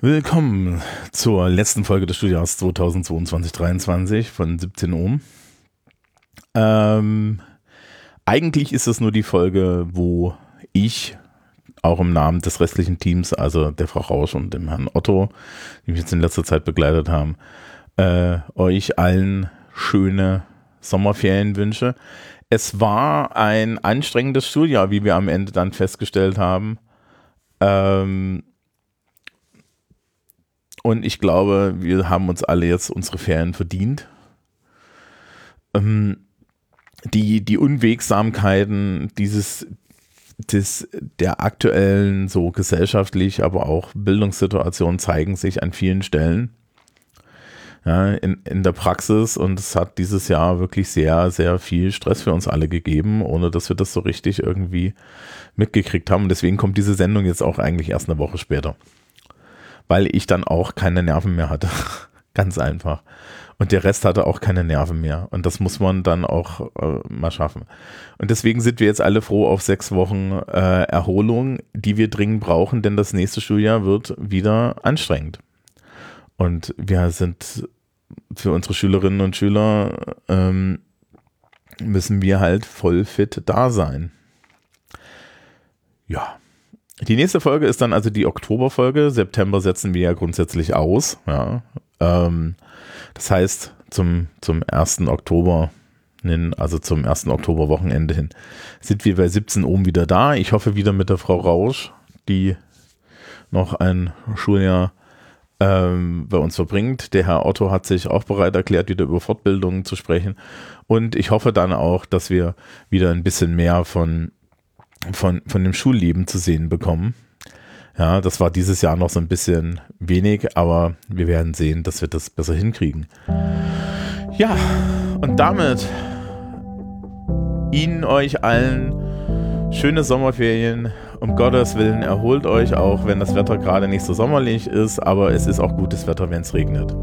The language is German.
Willkommen zur letzten Folge des Studiums 2022-23 von 17 Ohm. Ähm, eigentlich ist es nur die Folge, wo ich auch im Namen des restlichen Teams, also der Frau Rausch und dem Herrn Otto, die mich jetzt in letzter Zeit begleitet haben, äh, euch allen schöne Sommerferien wünsche. Es war ein anstrengendes Schuljahr, wie wir am Ende dann festgestellt haben. Ähm, und ich glaube, wir haben uns alle jetzt unsere Ferien verdient. Ähm, die, die Unwegsamkeiten dieses, des, der aktuellen, so gesellschaftlich, aber auch Bildungssituation zeigen sich an vielen Stellen ja, in, in der Praxis und es hat dieses Jahr wirklich sehr, sehr viel Stress für uns alle gegeben, ohne dass wir das so richtig irgendwie mitgekriegt haben. Und deswegen kommt diese Sendung jetzt auch eigentlich erst eine Woche später. Weil ich dann auch keine Nerven mehr hatte. Ganz einfach. Und der Rest hatte auch keine Nerven mehr. Und das muss man dann auch äh, mal schaffen. Und deswegen sind wir jetzt alle froh auf sechs Wochen äh, Erholung, die wir dringend brauchen, denn das nächste Schuljahr wird wieder anstrengend. Und wir sind für unsere Schülerinnen und Schüler ähm, müssen wir halt voll fit da sein. Ja. Die nächste Folge ist dann also die Oktoberfolge. September setzen wir ja grundsätzlich aus. Ja. Ähm, das heißt, zum, zum 1. Oktober, also zum 1. Oktoberwochenende hin, sind wir bei 17 oben wieder da. Ich hoffe wieder mit der Frau Rausch, die noch ein Schuljahr ähm, bei uns verbringt. Der Herr Otto hat sich auch bereit erklärt, wieder über Fortbildungen zu sprechen. Und ich hoffe dann auch, dass wir wieder ein bisschen mehr von, von, von dem Schulleben zu sehen bekommen. Ja, das war dieses Jahr noch so ein bisschen wenig, aber wir werden sehen, dass wir das besser hinkriegen. Ja, und damit Ihnen euch allen schöne Sommerferien um Gottes Willen erholt euch auch, wenn das Wetter gerade nicht so sommerlich ist, aber es ist auch gutes Wetter, wenn es regnet.